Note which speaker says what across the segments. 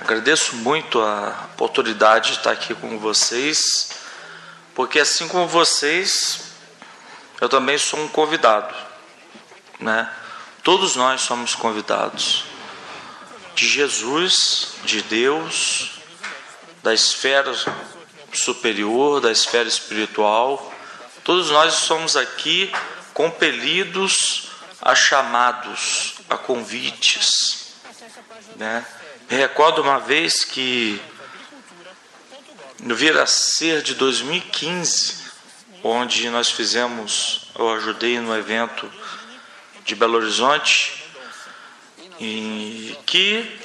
Speaker 1: agradeço muito a oportunidade de estar aqui com vocês, porque assim como vocês, eu também sou um convidado, né? Todos nós somos convidados de Jesus, de Deus, da esfera superior, da esfera espiritual. Todos nós somos aqui compelidos a chamados, a convites. Né? Me recordo uma vez que no Viracer de 2015, onde nós fizemos, eu ajudei no evento de Belo Horizonte, e que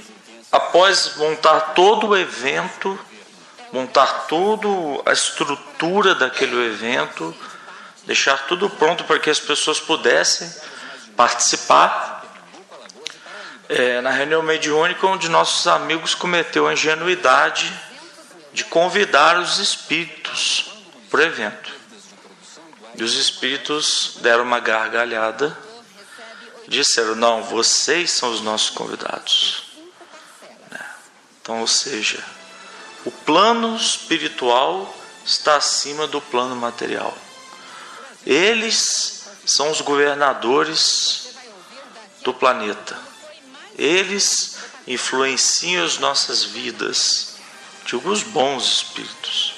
Speaker 1: após montar todo o evento, montar toda a estrutura daquele evento, deixar tudo pronto para que as pessoas pudessem participar. É, na reunião mediúnica, um de nossos amigos cometeu a ingenuidade de convidar os espíritos para o evento. E os espíritos deram uma gargalhada, disseram: Não, vocês são os nossos convidados. Né? Então, ou seja, o plano espiritual está acima do plano material. Eles são os governadores do planeta. Eles influenciam as nossas vidas. Digo, os bons espíritos.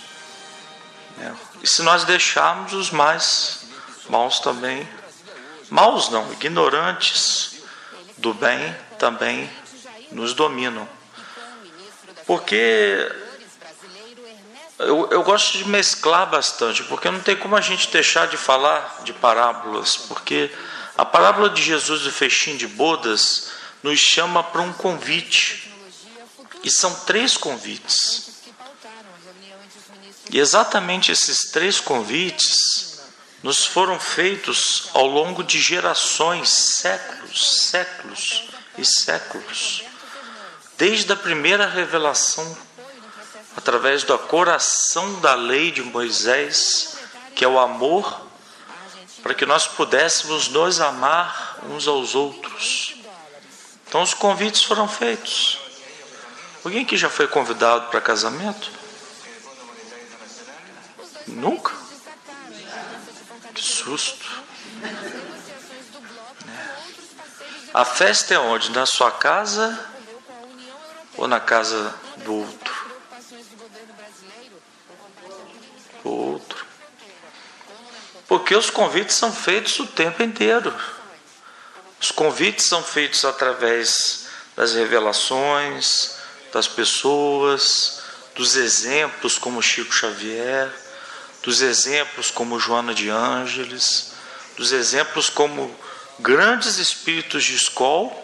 Speaker 1: É. E se nós deixarmos os mais maus também, maus não, ignorantes do bem também nos dominam. Porque eu, eu gosto de mesclar bastante, porque não tem como a gente deixar de falar de parábolas, porque a parábola de Jesus do fechinho de bodas nos chama para um convite. E são três convites. E exatamente esses três convites nos foram feitos ao longo de gerações, séculos, séculos e séculos. Desde a primeira revelação através do coração da lei de Moisés, que é o amor, para que nós pudéssemos nos amar uns aos outros. Então os convites foram feitos. Alguém que já foi convidado para casamento? Nunca? Que susto. A festa é onde? Na sua casa ou na casa do outro? outro. Porque os convites são feitos o tempo inteiro. Os convites são feitos através das revelações, das pessoas, dos exemplos como Chico Xavier, dos exemplos como Joana de Ângeles, dos exemplos como grandes espíritos de escola,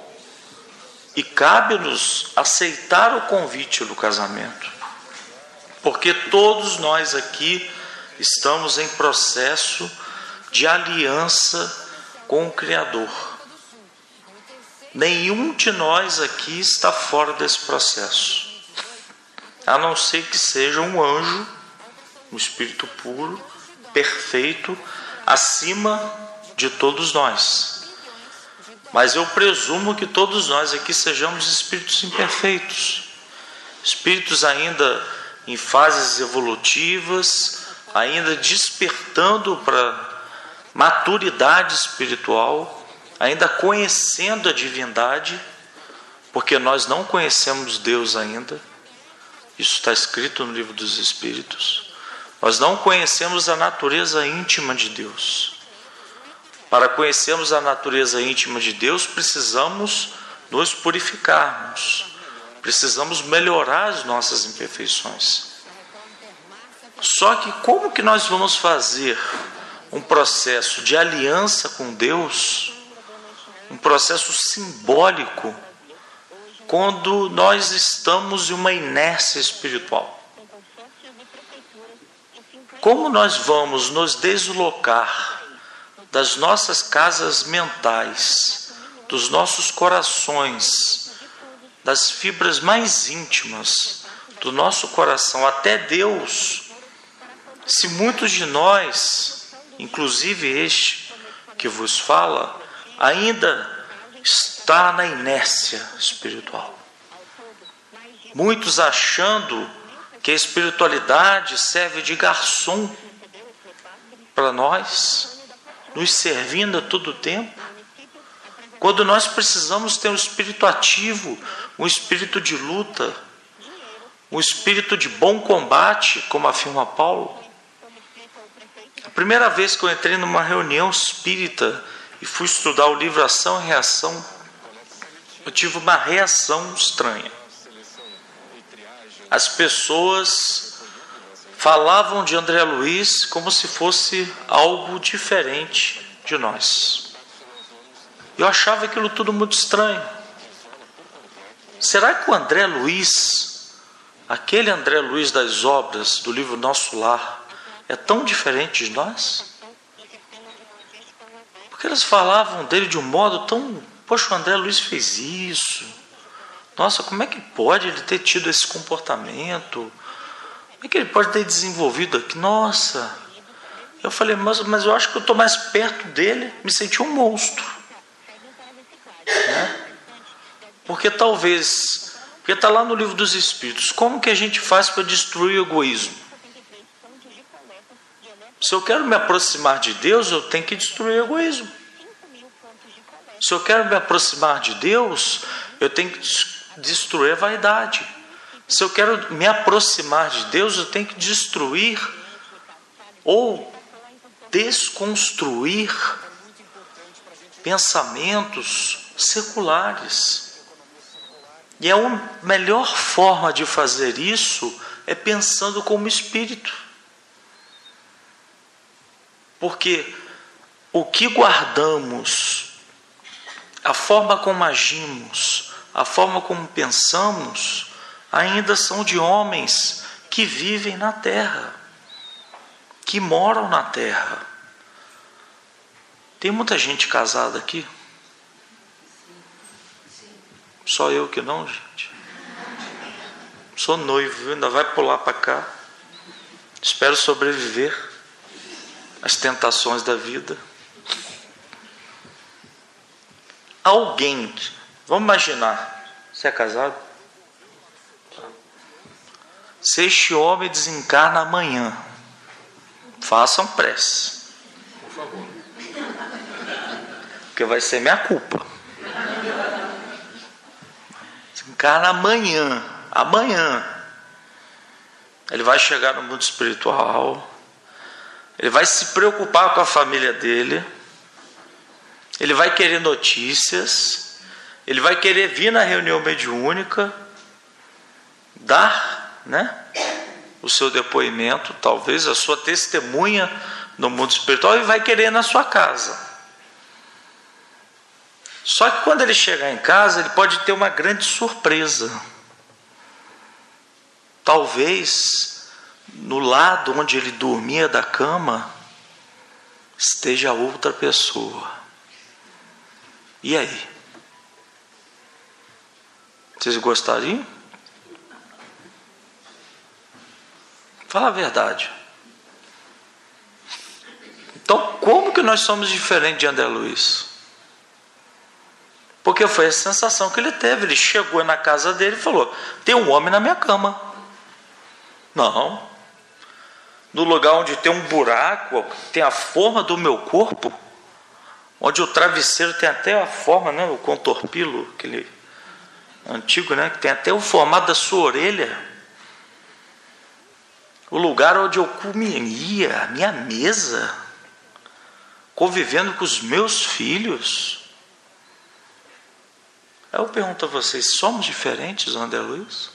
Speaker 1: e cabe-nos aceitar o convite do casamento. Porque todos nós aqui estamos em processo de aliança com o Criador. Nenhum de nós aqui está fora desse processo, a não ser que seja um anjo, um espírito puro, perfeito, acima de todos nós. Mas eu presumo que todos nós aqui sejamos espíritos imperfeitos, espíritos ainda em fases evolutivas, ainda despertando para maturidade espiritual, ainda conhecendo a divindade, porque nós não conhecemos Deus ainda. Isso está escrito no livro dos Espíritos. Nós não conhecemos a natureza íntima de Deus. Para conhecermos a natureza íntima de Deus, precisamos nos purificarmos, precisamos melhorar as nossas imperfeições. Só que como que nós vamos fazer um processo de aliança com Deus, um processo simbólico, quando nós estamos em uma inércia espiritual? Como nós vamos nos deslocar das nossas casas mentais, dos nossos corações, das fibras mais íntimas do nosso coração até Deus, se muitos de nós, inclusive este que vos fala, ainda está na inércia espiritual. Muitos achando que a espiritualidade serve de garçom para nós, nos servindo a todo tempo. Quando nós precisamos ter um espírito ativo, um espírito de luta, um espírito de bom combate, como afirma Paulo. A primeira vez que eu entrei numa reunião espírita e fui estudar o livro Ação e Reação, eu tive uma reação estranha. As pessoas falavam de André Luiz como se fosse algo diferente de nós. Eu achava aquilo tudo muito estranho. Será que o André Luiz, aquele André Luiz das obras do livro Nosso Lar, é tão diferente de nós? Porque eles falavam dele de um modo tão. Poxa, o André Luiz fez isso. Nossa, como é que pode ele ter tido esse comportamento? Como é que ele pode ter desenvolvido aqui? Nossa, eu falei, mas, mas eu acho que eu estou mais perto dele, me senti um monstro. Né? Porque talvez, porque está lá no livro dos Espíritos, como que a gente faz para destruir o egoísmo? Se eu quero me aproximar de Deus, eu tenho que destruir o egoísmo. Se eu quero me aproximar de Deus, eu tenho que destruir a vaidade. Se eu quero me aproximar de Deus, eu tenho que destruir ou desconstruir pensamentos seculares. E a melhor forma de fazer isso é pensando como espírito. Porque o que guardamos, a forma como agimos, a forma como pensamos, ainda são de homens que vivem na terra, que moram na terra. Tem muita gente casada aqui? Só eu que não, gente. Sou noivo, ainda vai pular para cá. Espero sobreviver às tentações da vida. Alguém, vamos imaginar, você é casado? Se este homem desencarna amanhã, façam prece. Por favor. Porque vai ser minha culpa. Desencarna amanhã. Amanhã. Ele vai chegar no mundo espiritual. Ele vai se preocupar com a família dele. Ele vai querer notícias. Ele vai querer vir na reunião mediúnica. Dar né? o seu depoimento, talvez a sua testemunha no mundo espiritual e vai querer na sua casa. Só que quando ele chegar em casa, ele pode ter uma grande surpresa. Talvez no lado onde ele dormia da cama esteja outra pessoa. E aí? Vocês gostariam? Fala a verdade. Então, como que nós somos diferentes de André Luiz? Porque foi a sensação que ele teve. Ele chegou na casa dele e falou: Tem um homem na minha cama. Não. No lugar onde tem um buraco, tem a forma do meu corpo, onde o travesseiro tem até a forma, né, o contorpilo, aquele antigo, né, que tem até o formato da sua orelha o lugar onde eu comeria, minha mesa, convivendo com os meus filhos. Eu pergunto a vocês: somos diferentes, André Luiz?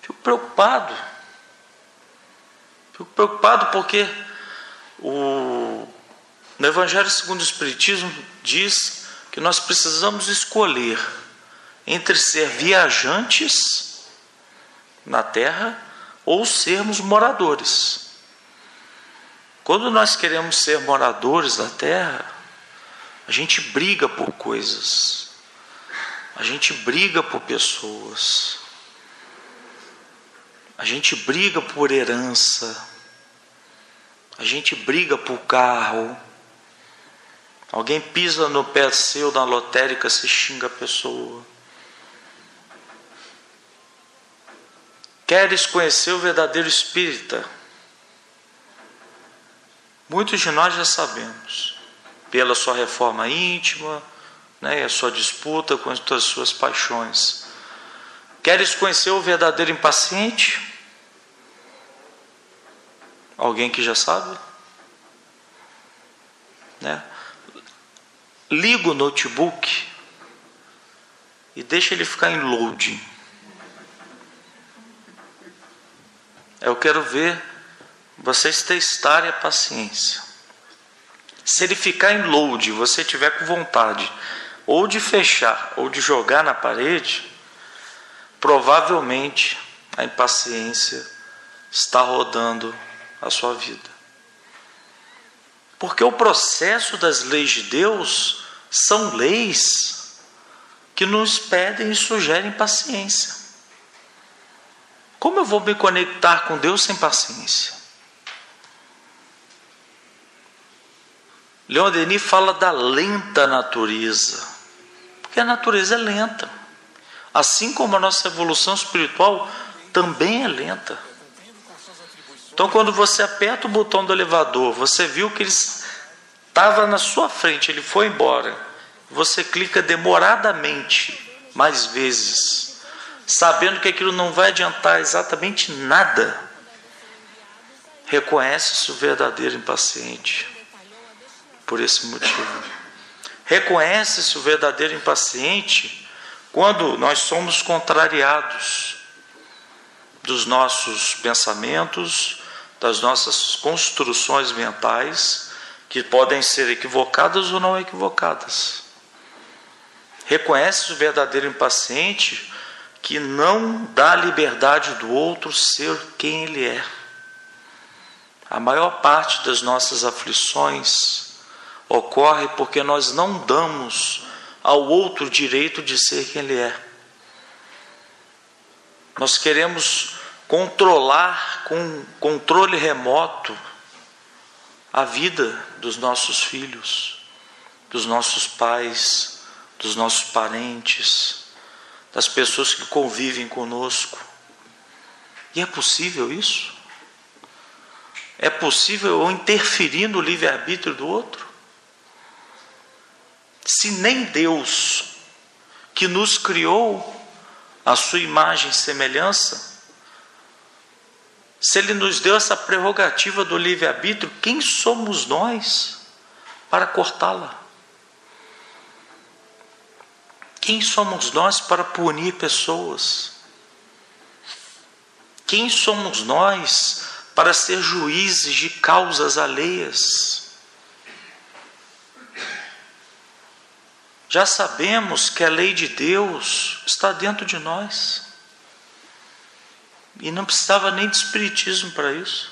Speaker 1: Fico preocupado. Fico preocupado porque o, no Evangelho segundo o Espiritismo diz que nós precisamos escolher entre ser viajantes na terra ou sermos moradores. Quando nós queremos ser moradores da terra, a gente briga por coisas, a gente briga por pessoas, a gente briga por herança, a gente briga por carro. Alguém pisa no pé seu da lotérica, se xinga a pessoa. Queres conhecer o verdadeiro espírita? Muitos de nós já sabemos, pela sua reforma íntima, né, e a sua disputa com as suas paixões. Queres conhecer o verdadeiro impaciente? Alguém que já sabe? Né? Liga o notebook e deixa ele ficar em loading. Eu quero ver vocês testarem a paciência. Se ele ficar em load, você tiver com vontade ou de fechar ou de jogar na parede, provavelmente a impaciência está rodando a sua vida. Porque o processo das leis de Deus são leis que nos pedem e sugerem paciência. Como eu vou me conectar com Deus sem paciência? Leon Denis fala da lenta natureza, porque a natureza é lenta, assim como a nossa evolução espiritual também é lenta. Então, quando você aperta o botão do elevador, você viu que ele estava na sua frente, ele foi embora. Você clica demoradamente mais vezes sabendo que aquilo não vai adiantar exatamente nada, reconhece-se o verdadeiro impaciente por esse motivo. Reconhece-se o verdadeiro impaciente quando nós somos contrariados dos nossos pensamentos, das nossas construções mentais, que podem ser equivocadas ou não equivocadas. Reconhece o verdadeiro impaciente que não dá liberdade do outro ser quem ele é. A maior parte das nossas aflições ocorre porque nós não damos ao outro direito de ser quem ele é. Nós queremos controlar com controle remoto a vida dos nossos filhos, dos nossos pais, dos nossos parentes das pessoas que convivem conosco. E é possível isso? É possível eu interferir no livre-arbítrio do outro? Se nem Deus, que nos criou a sua imagem e semelhança, se Ele nos deu essa prerrogativa do livre-arbítrio, quem somos nós para cortá-la? Quem somos nós para punir pessoas? Quem somos nós para ser juízes de causas alheias? Já sabemos que a lei de Deus está dentro de nós. E não precisava nem de espiritismo para isso.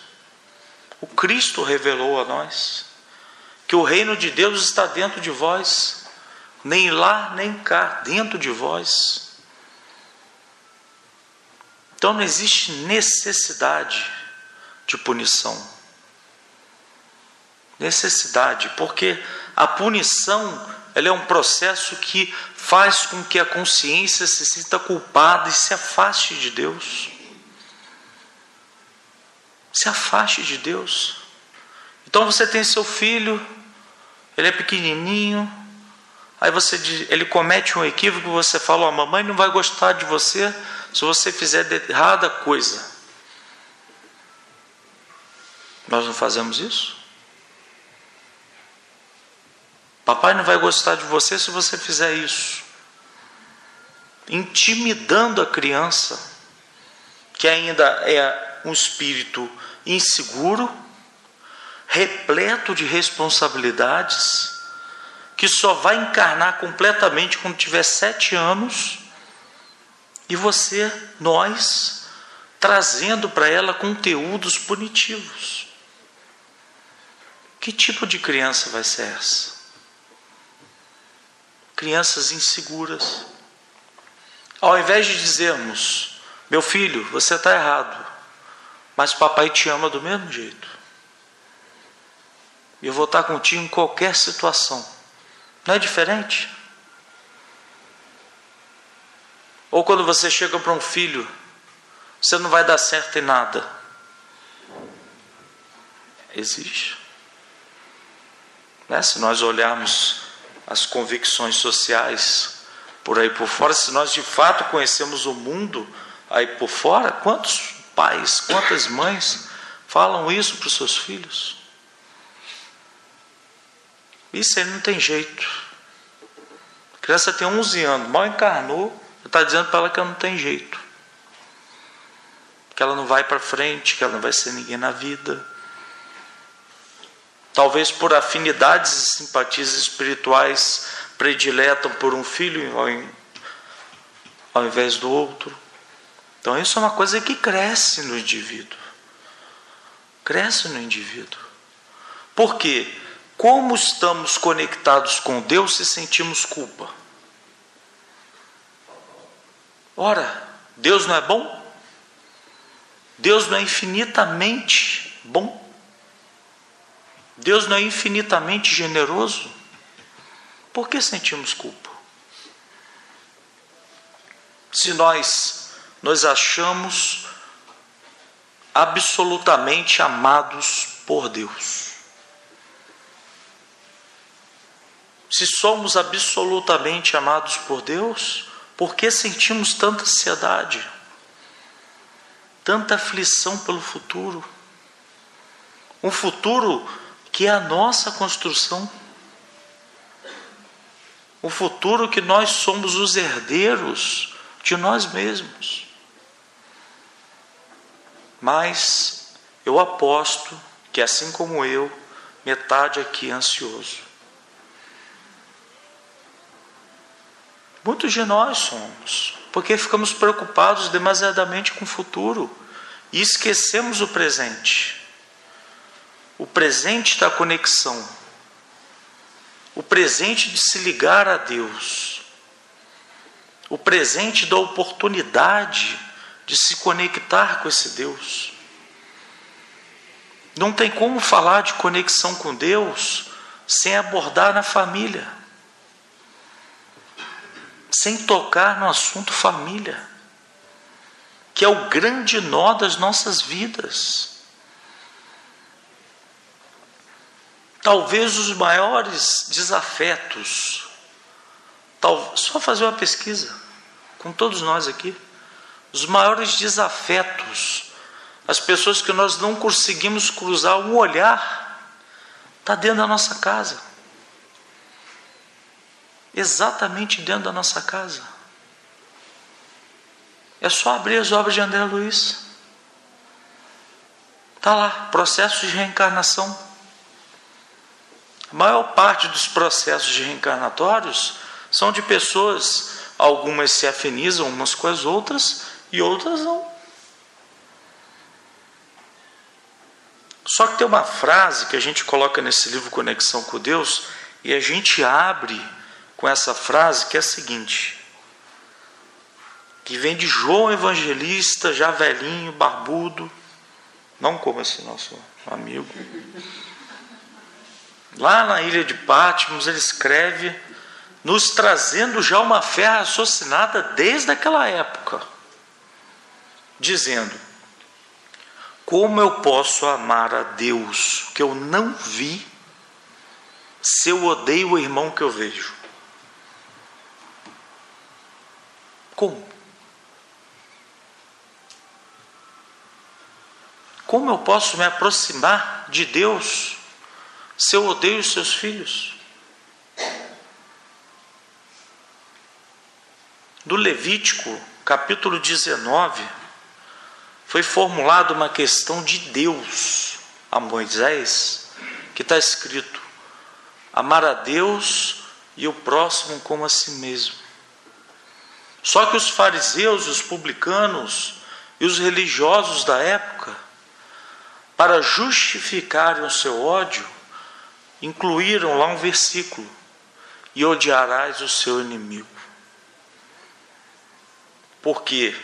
Speaker 1: O Cristo revelou a nós que o reino de Deus está dentro de vós nem lá nem cá, dentro de vós. Então não existe necessidade de punição. Necessidade, porque a punição ela é um processo que faz com que a consciência se sinta culpada e se afaste de Deus. Se afaste de Deus. Então você tem seu filho, ele é pequenininho, Aí você ele comete um equívoco, você fala, a mamãe não vai gostar de você se você fizer errada coisa. Nós não fazemos isso? Papai não vai gostar de você se você fizer isso. Intimidando a criança, que ainda é um espírito inseguro, repleto de responsabilidades que só vai encarnar completamente quando tiver sete anos, e você, nós, trazendo para ela conteúdos punitivos. Que tipo de criança vai ser essa? Crianças inseguras. Ao invés de dizermos, meu filho, você está errado, mas papai te ama do mesmo jeito. Eu vou estar contigo em qualquer situação. Não é diferente? Ou quando você chega para um filho, você não vai dar certo em nada. Existe. Né? Se nós olharmos as convicções sociais por aí por fora, se nós de fato conhecemos o mundo aí por fora, quantos pais, quantas mães falam isso para os seus filhos? Isso aí não tem jeito. A criança tem 11 anos, mal encarnou, está dizendo para ela que ela não tem jeito. Que ela não vai para frente, que ela não vai ser ninguém na vida. Talvez por afinidades e simpatias espirituais prediletam por um filho ao, invés do outro. Então isso é uma coisa que cresce no indivíduo. Cresce no indivíduo. Por quê? Como estamos conectados com Deus se sentimos culpa? Ora, Deus não é bom? Deus não é infinitamente bom? Deus não é infinitamente generoso? Por que sentimos culpa? Se nós nos achamos absolutamente amados por Deus. Se somos absolutamente amados por Deus, por que sentimos tanta ansiedade, tanta aflição pelo futuro? Um futuro que é a nossa construção. O futuro que nós somos os herdeiros de nós mesmos. Mas eu aposto que, assim como eu, metade aqui é ansioso. Muitos de nós somos, porque ficamos preocupados demasiadamente com o futuro e esquecemos o presente. O presente da conexão, o presente de se ligar a Deus, o presente da oportunidade de se conectar com esse Deus. Não tem como falar de conexão com Deus sem abordar na família sem tocar no assunto família, que é o grande nó das nossas vidas. Talvez os maiores desafetos, só fazer uma pesquisa com todos nós aqui, os maiores desafetos, as pessoas que nós não conseguimos cruzar um olhar, está dentro da nossa casa exatamente dentro da nossa casa. É só abrir as obras de André Luiz. Está lá, processo de reencarnação. A maior parte dos processos de reencarnatórios são de pessoas, algumas se afinizam umas com as outras e outras não. Só que tem uma frase que a gente coloca nesse livro Conexão com Deus e a gente abre com essa frase que é a seguinte: que vem de João Evangelista, já velhinho, barbudo, não como esse nosso amigo. Lá na ilha de Patmos, ele escreve, nos trazendo já uma fé raciocinada desde aquela época, dizendo: Como eu posso amar a Deus que eu não vi, se eu odeio o irmão que eu vejo? Como? Como eu posso me aproximar de Deus se eu odeio os seus filhos? Do Levítico, capítulo 19, foi formulada uma questão de Deus a Moisés, que está escrito: amar a Deus e o próximo como a si mesmo. Só que os fariseus, os publicanos e os religiosos da época, para justificarem o seu ódio, incluíram lá um versículo: e odiarás o seu inimigo. Porque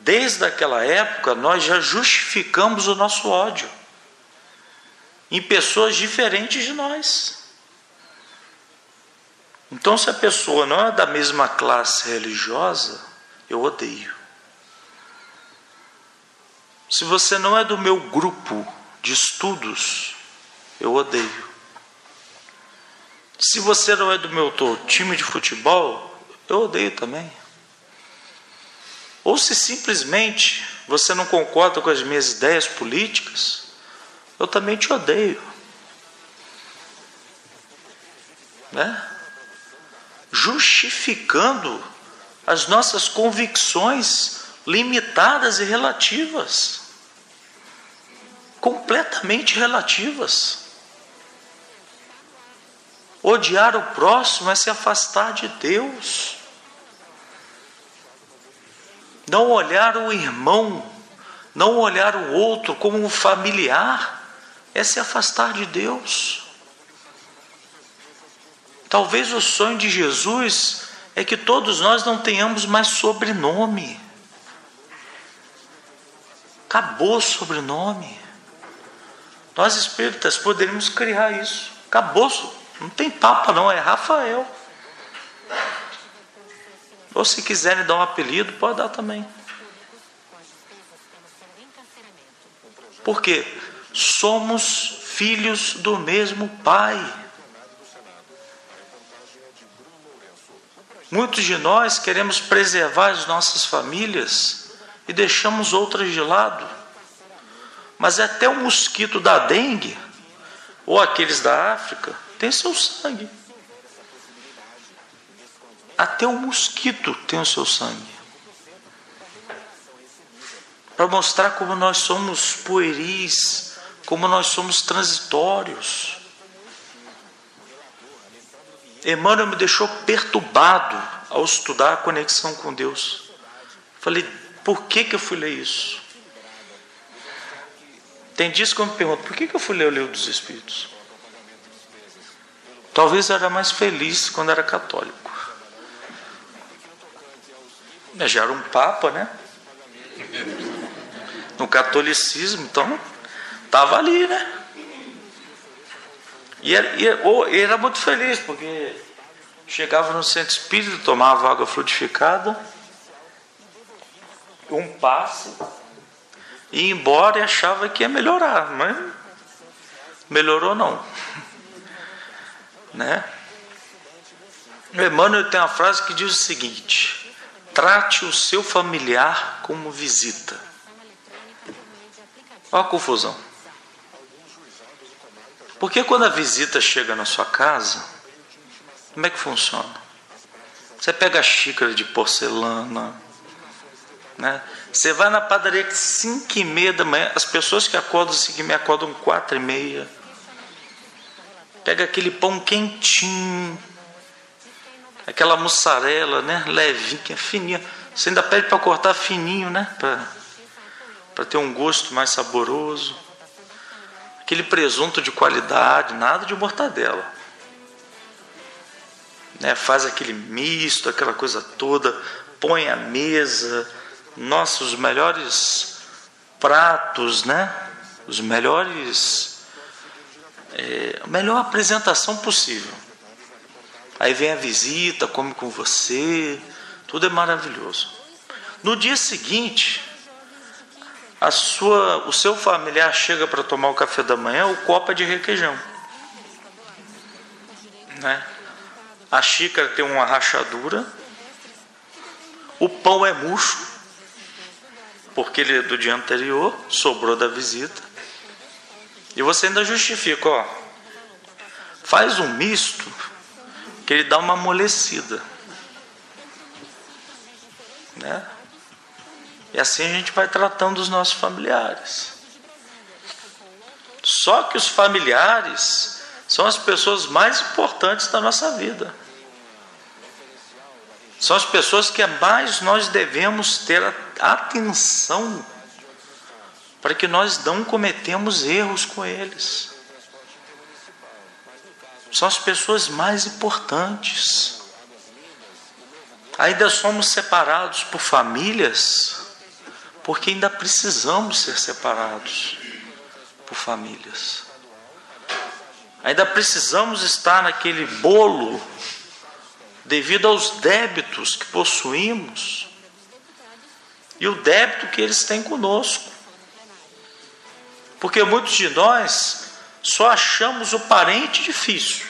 Speaker 1: desde aquela época nós já justificamos o nosso ódio em pessoas diferentes de nós. Então, se a pessoa não é da mesma classe religiosa, eu odeio. Se você não é do meu grupo de estudos, eu odeio. Se você não é do meu time de futebol, eu odeio também. Ou se simplesmente você não concorda com as minhas ideias políticas, eu também te odeio. Né? Justificando as nossas convicções limitadas e relativas. Completamente relativas. Odiar o próximo é se afastar de Deus. Não olhar o irmão, não olhar o outro como um familiar, é se afastar de Deus. Talvez o sonho de Jesus é que todos nós não tenhamos mais sobrenome. Acabou sobrenome. Nós espíritas poderíamos criar isso. Acabou. Não tem papa, não, é Rafael. Ou se quiserem dar um apelido, pode dar também. Porque somos filhos do mesmo Pai. Muitos de nós queremos preservar as nossas famílias e deixamos outras de lado. Mas até o mosquito da dengue, ou aqueles da África, tem seu sangue. Até o mosquito tem o seu sangue. Para mostrar como nós somos pueris, como nós somos transitórios. Emmanuel me deixou perturbado ao estudar a conexão com Deus. Falei, por que, que eu fui ler isso? Tem dias que eu me pergunto, por que, que eu fui ler o livro dos Espíritos? Talvez eu era mais feliz quando era católico. Eu já era um papa, né? No catolicismo, então, estava ali, né? E era, e era muito feliz, porque chegava no centro espírita, tomava água frutificada, um passe, ia embora e achava que ia melhorar, mas melhorou não. né? Emmanuel tem uma frase que diz o seguinte: trate o seu familiar como visita. Olha a confusão. Porque quando a visita chega na sua casa, como é que funciona? Você pega a xícara de porcelana, né? Você vai na padaria que 5 e meia da manhã, as pessoas que acordam 5 e meia acordam 4 e meia. Pega aquele pão quentinho, aquela mussarela, né? Levinha, fininha. Você ainda pede para cortar fininho, né? Para ter um gosto mais saboroso aquele presunto de qualidade, nada de mortadela. Né, faz aquele misto, aquela coisa toda, põe a mesa, nossa, os melhores pratos, né? Os melhores, é, a melhor apresentação possível. Aí vem a visita, come com você, tudo é maravilhoso. No dia seguinte, a sua, o seu familiar chega para tomar o café da manhã, o copo é de requeijão. Né? A xícara tem uma rachadura, o pão é murcho, porque ele é do dia anterior, sobrou da visita. E você ainda justifica, ó, faz um misto que ele dá uma amolecida. Né? E assim a gente vai tratando os nossos familiares. Só que os familiares são as pessoas mais importantes da nossa vida. São as pessoas que mais nós devemos ter atenção para que nós não cometemos erros com eles. São as pessoas mais importantes. Ainda somos separados por famílias porque ainda precisamos ser separados por famílias. Ainda precisamos estar naquele bolo devido aos débitos que possuímos e o débito que eles têm conosco. Porque muitos de nós só achamos o parente difícil,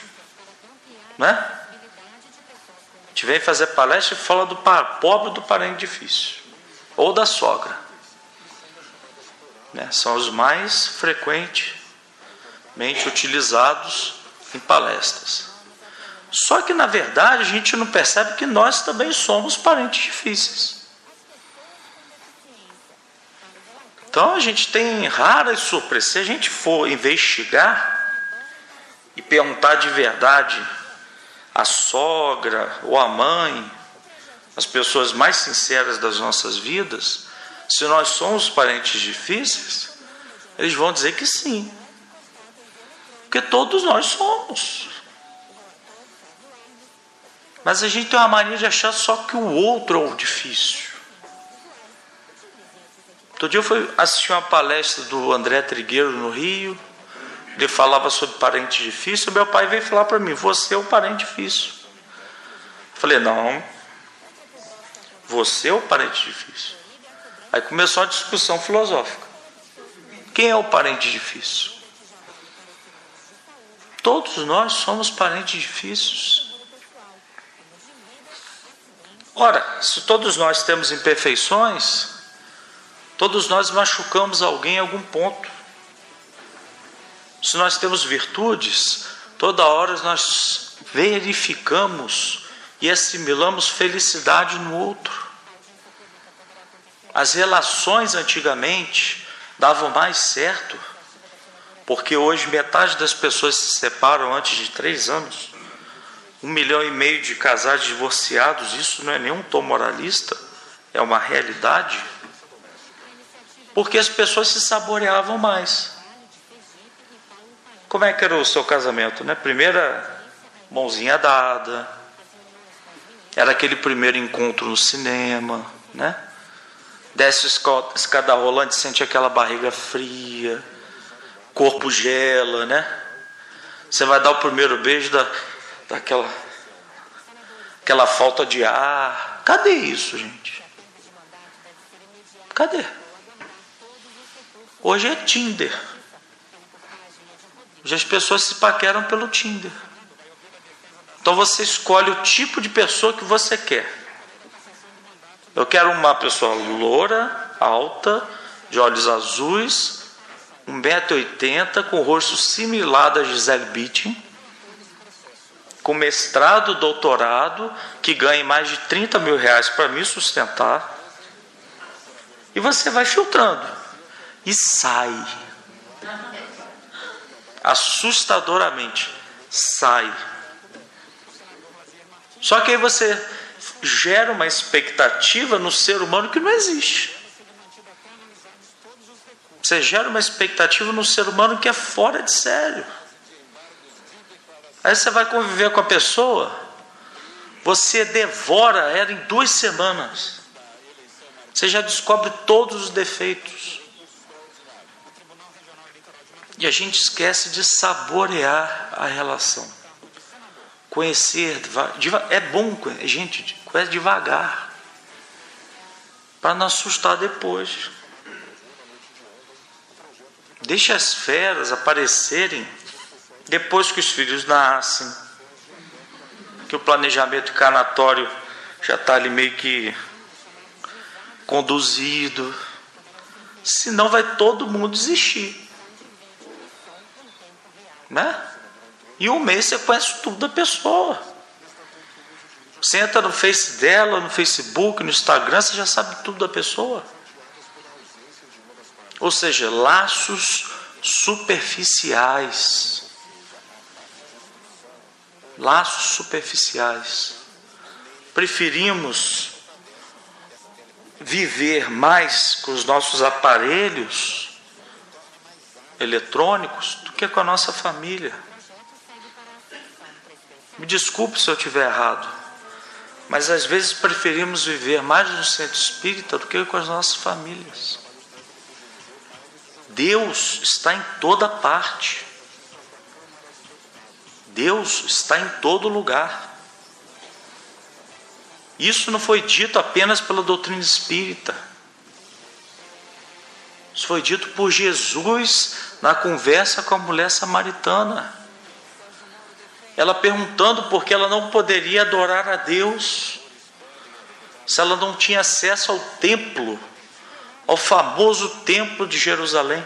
Speaker 1: né? A gente vem fazer palestra e fala do pobre do parente difícil, ou da sogra. Né? São os mais frequentemente utilizados em palestras. Só que na verdade a gente não percebe que nós também somos parentes difíceis. Então a gente tem raras surpresas. Se a gente for investigar e perguntar de verdade a sogra ou a mãe, as pessoas mais sinceras das nossas vidas, se nós somos parentes difíceis, eles vão dizer que sim. Porque todos nós somos. Mas a gente tem uma mania de achar só que o outro é o difícil. Outro dia eu fui assistir uma palestra do André Trigueiro no Rio. Ele falava sobre parente difícil. Meu pai veio falar para mim: Você é o parente difícil. Eu falei: Não, você é o parente difícil. Aí começou a discussão filosófica. Quem é o parente difícil? Todos nós somos parentes difíceis. Ora, se todos nós temos imperfeições, Todos nós machucamos alguém em algum ponto. Se nós temos virtudes, toda hora nós verificamos e assimilamos felicidade no outro. As relações antigamente davam mais certo, porque hoje metade das pessoas se separam antes de três anos. Um milhão e meio de casais divorciados, isso não é nenhum tom moralista, é uma realidade porque as pessoas se saboreavam mais. Como é que era o seu casamento, né? Primeira mãozinha dada, era aquele primeiro encontro no cinema, né? Desce escada rolante, sente aquela barriga fria, corpo gela, né? Você vai dar o primeiro beijo da, daquela aquela falta de ar. Cadê isso, gente? Cadê? Hoje é Tinder. Hoje as pessoas se paqueram pelo Tinder. Então você escolhe o tipo de pessoa que você quer. Eu quero uma pessoa loura, alta, de olhos azuis, 1,80m, com o rosto similar da Gisele Bündchen, com mestrado, doutorado, que ganhe mais de 30 mil reais para me sustentar. E você vai filtrando e sai. Assustadoramente sai. Só que aí você gera uma expectativa no ser humano que não existe. Você gera uma expectativa no ser humano que é fora de sério. Aí você vai conviver com a pessoa, você devora ela em duas semanas. Você já descobre todos os defeitos. E a gente esquece de saborear a relação. Conhecer, é bom, gente, conhece devagar. Para não assustar depois. Deixa as feras aparecerem depois que os filhos nascem. Que o planejamento encarnatório já está ali meio que conduzido. Senão vai todo mundo desistir né? E um mês você conhece tudo da pessoa. Você entra no Face dela, no Facebook, no Instagram, você já sabe tudo da pessoa. Ou seja, laços superficiais. Laços superficiais. Preferimos viver mais com os nossos aparelhos eletrônicos que com a nossa família. Me desculpe se eu estiver errado, mas às vezes preferimos viver mais no centro espírita do que com as nossas famílias. Deus está em toda parte. Deus está em todo lugar. Isso não foi dito apenas pela doutrina espírita. Isso foi dito por Jesus na conversa com a mulher samaritana. Ela perguntando por que ela não poderia adorar a Deus, se ela não tinha acesso ao templo, ao famoso templo de Jerusalém.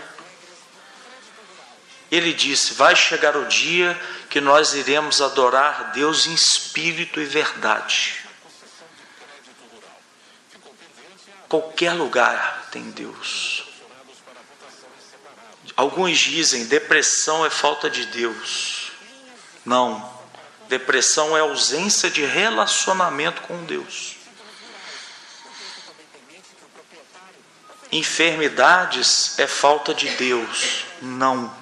Speaker 1: Ele disse: Vai chegar o dia que nós iremos adorar Deus em espírito e verdade. Qualquer lugar tem Deus. Alguns dizem depressão é falta de Deus. Não. Depressão é ausência de relacionamento com Deus. Enfermidades é falta de Deus. Não.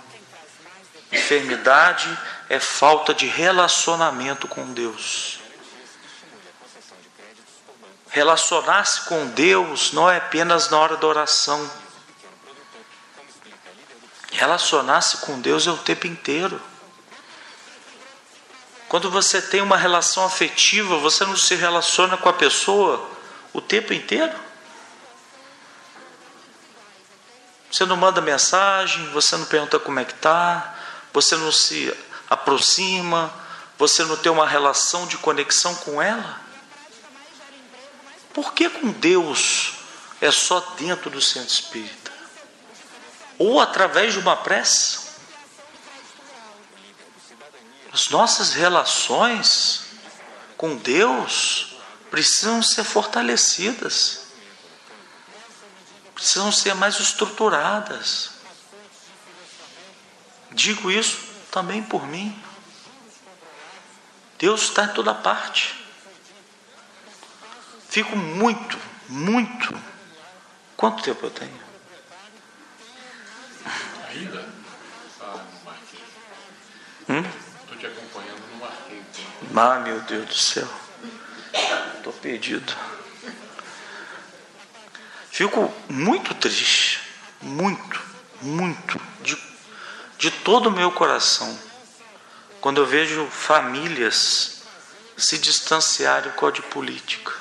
Speaker 1: Enfermidade é falta de relacionamento com Deus. Relacionar-se com Deus não é apenas na hora da oração. Relacionar-se com Deus é o tempo inteiro. Quando você tem uma relação afetiva, você não se relaciona com a pessoa o tempo inteiro? Você não manda mensagem, você não pergunta como é que está, você não se aproxima, você não tem uma relação de conexão com ela? Por que com Deus é só dentro do centro espírita? Ou através de uma prece? As nossas relações com Deus precisam ser fortalecidas, precisam ser mais estruturadas. Digo isso também por mim. Deus está em toda parte. Fico muito, muito. Quanto tempo eu tenho?
Speaker 2: Ainda? Ah, não marquei.
Speaker 1: Hum?
Speaker 2: Estou te acompanhando, não marquei.
Speaker 1: Ah, meu Deus do céu. Estou perdido. Fico muito triste. Muito, muito. De de todo o meu coração quando eu vejo famílias se distanciarem com a de política.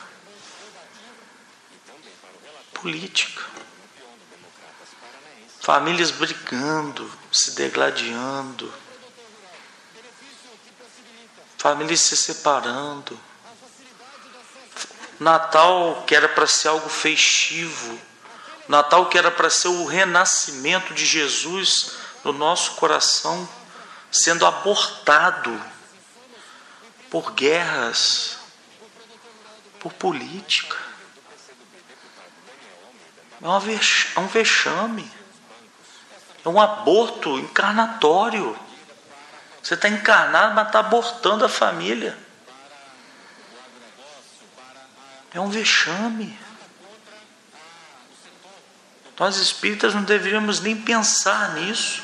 Speaker 1: Política. Famílias brigando, se degladiando. Famílias se separando. Natal que era para ser algo festivo. Natal que era para ser o renascimento de Jesus no nosso coração sendo abortado por guerras, por política. É um vexame, é um aborto encarnatório. Você está encarnado, mas está abortando a família. É um vexame. Nós espíritas não deveríamos nem pensar nisso.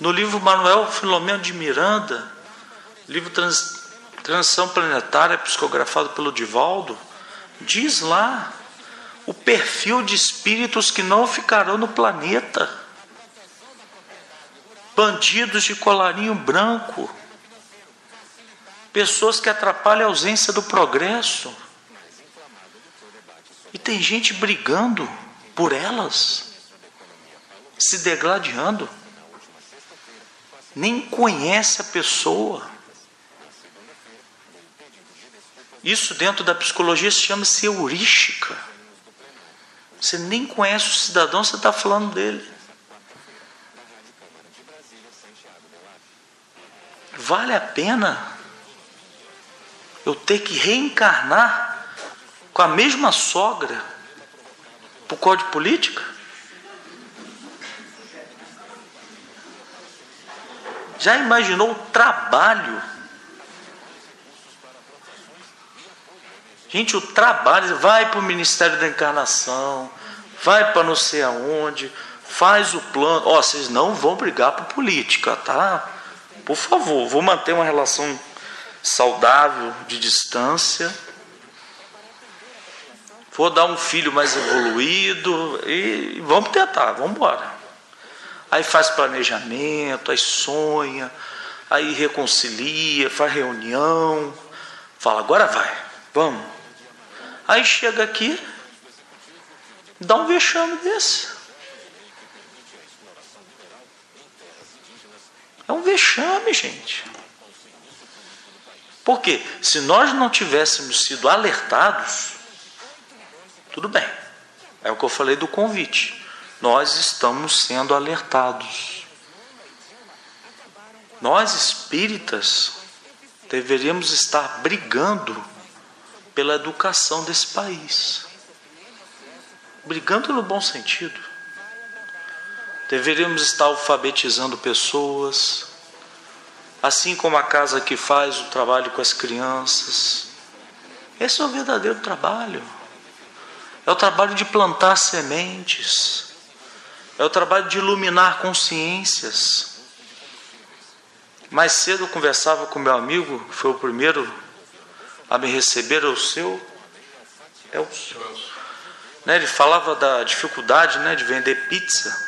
Speaker 1: No livro Manuel Filomeno de Miranda, livro Trans, Transição Planetária, psicografado pelo Divaldo, diz lá o perfil de espíritos que não ficarão no planeta. Bandidos de colarinho branco, pessoas que atrapalham a ausência do progresso. E tem gente brigando por elas, se degladiando nem conhece a pessoa. Isso dentro da psicologia se chama-se heurística. Você nem conhece o cidadão, você está falando dele. Vale a pena eu ter que reencarnar com a mesma sogra por código de política? Já imaginou o trabalho? Gente, o trabalho vai para o Ministério da Encarnação, vai para não sei aonde, faz o plano. Ó, oh, vocês não vão brigar por política, tá? Por favor, vou manter uma relação saudável de distância. Vou dar um filho mais evoluído e vamos tentar, vamos embora. Aí faz planejamento, aí sonha, aí reconcilia, faz reunião, fala, agora vai, vamos. Aí chega aqui, Dá um vexame desse. É um vexame, gente. Porque se nós não tivéssemos sido alertados, tudo bem. É o que eu falei do convite. Nós estamos sendo alertados. Nós espíritas deveríamos estar brigando pela educação desse país. Brigando no bom sentido. Deveríamos estar alfabetizando pessoas, assim como a casa que faz o trabalho com as crianças. Esse é o verdadeiro trabalho. É o trabalho de plantar sementes. É o trabalho de iluminar consciências. Mais cedo eu conversava com meu amigo, que foi o primeiro a me receber, é o seu. É o seu. Né, ele falava da dificuldade né, de vender pizza.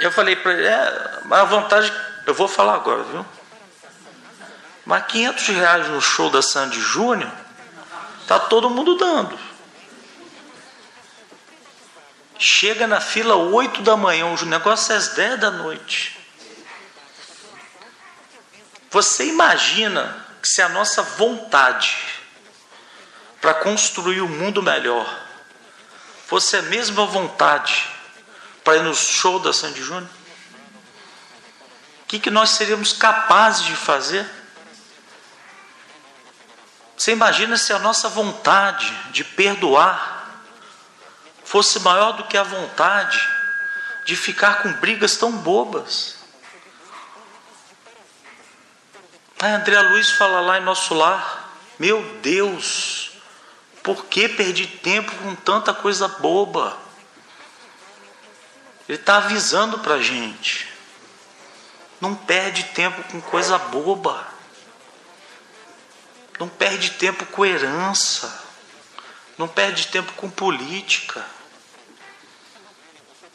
Speaker 1: Eu falei para ele, é, a vontade eu vou falar agora, viu? Mas 500 reais no show da Sandy Júnior, tá todo mundo dando. Chega na fila 8 da manhã, o negócio é às 10 da noite. Você imagina que se a nossa vontade para construir um mundo melhor fosse a mesma vontade para ir no show da Sandy Júnior? o que, que nós seríamos capazes de fazer? Você imagina se a nossa vontade de perdoar fosse maior do que a vontade de ficar com brigas tão bobas? A André Luiz fala lá em nosso lar: Meu Deus, por que perdi tempo com tanta coisa boba? Ele está avisando para a gente. Não perde tempo com coisa boba. Não perde tempo com herança. Não perde tempo com política.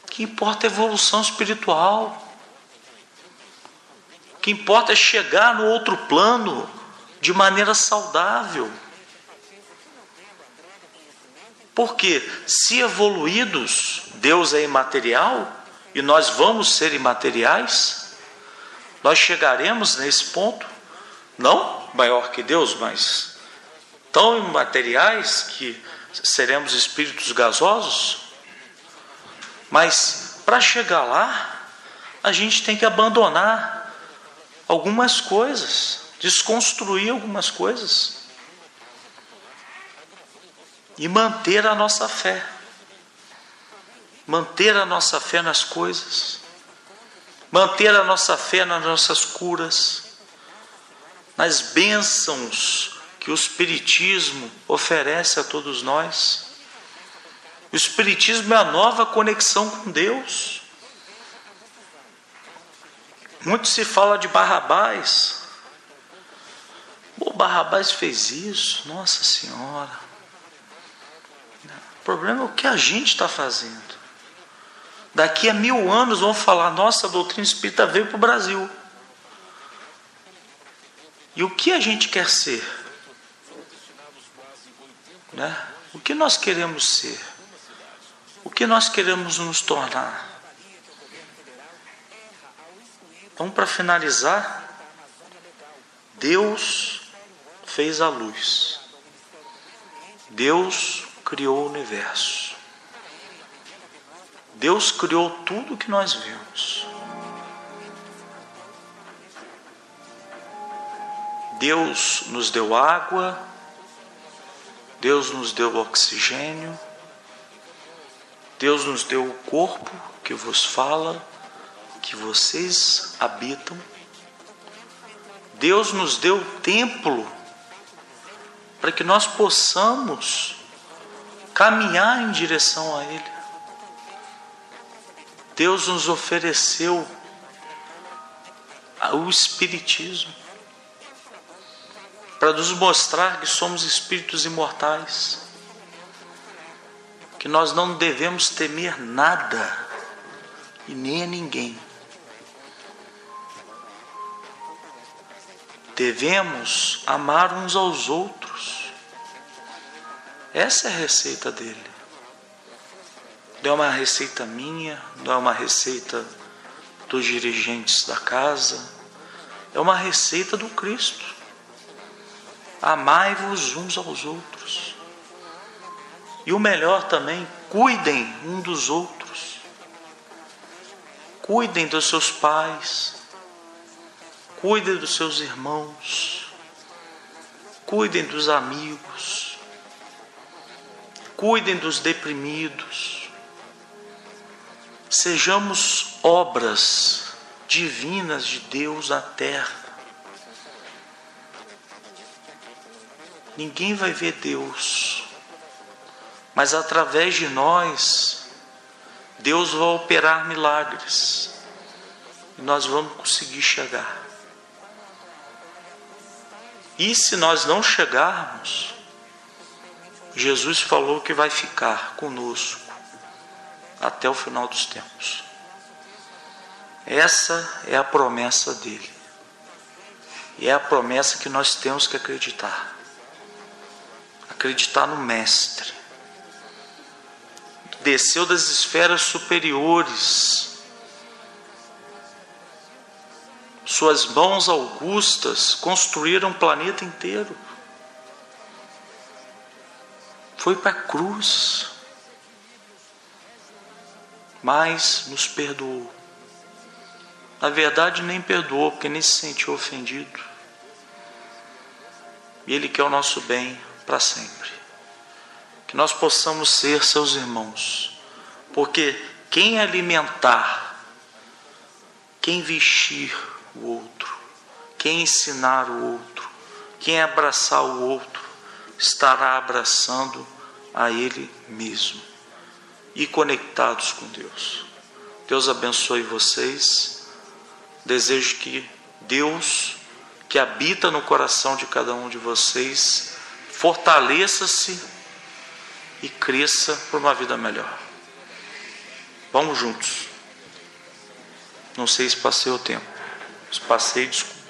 Speaker 1: O que importa é evolução espiritual. O que importa é chegar no outro plano de maneira saudável. Porque se evoluídos, Deus é imaterial e nós vamos ser imateriais, nós chegaremos nesse ponto, não maior que Deus, mas tão imateriais que seremos espíritos gasosos. Mas para chegar lá, a gente tem que abandonar algumas coisas, desconstruir algumas coisas e manter a nossa fé. Manter a nossa fé nas coisas manter a nossa fé nas nossas curas, nas bênçãos que o Espiritismo oferece a todos nós. O Espiritismo é a nova conexão com Deus. Muito se fala de Barrabás. O Barrabás fez isso, Nossa Senhora. O problema é o que a gente está fazendo. Daqui a mil anos vão falar: nossa, a doutrina espírita veio para o Brasil. E o que a gente quer ser? Né? O que nós queremos ser? O que nós queremos nos tornar? Então, para finalizar, Deus fez a luz. Deus criou o universo. Deus criou tudo que nós vemos. Deus nos deu água, Deus nos deu oxigênio, Deus nos deu o corpo que vos fala, que vocês habitam. Deus nos deu o templo para que nós possamos caminhar em direção a Ele. Deus nos ofereceu o Espiritismo para nos mostrar que somos espíritos imortais, que nós não devemos temer nada e nem a ninguém. Devemos amar uns aos outros. Essa é a receita dele. Não é uma receita minha, não é uma receita dos dirigentes da casa, é uma receita do Cristo. Amai-vos uns aos outros. E o melhor também, cuidem um dos outros. Cuidem dos seus pais. Cuidem dos seus irmãos. Cuidem dos amigos. Cuidem dos deprimidos. Sejamos obras divinas de Deus na terra. Ninguém vai ver Deus, mas através de nós, Deus vai operar milagres e nós vamos conseguir chegar. E se nós não chegarmos, Jesus falou que vai ficar conosco até o final dos tempos. Essa é a promessa dele. E é a promessa que nós temos que acreditar. Acreditar no Mestre. Desceu das esferas superiores. Suas mãos augustas construíram o planeta inteiro. Foi para a cruz. Mas nos perdoou na verdade, nem perdoou, porque nem se sentiu ofendido. E Ele quer o nosso bem para sempre. Que nós possamos ser seus irmãos, porque quem alimentar, quem vestir o outro, quem ensinar o outro, quem abraçar o outro, estará abraçando a Ele mesmo e conectados com Deus. Deus abençoe vocês. Desejo que Deus, que habita no coração de cada um de vocês, fortaleça-se e cresça por uma vida melhor. Vamos juntos. Não sei se passei o tempo. Se passei, desculpa.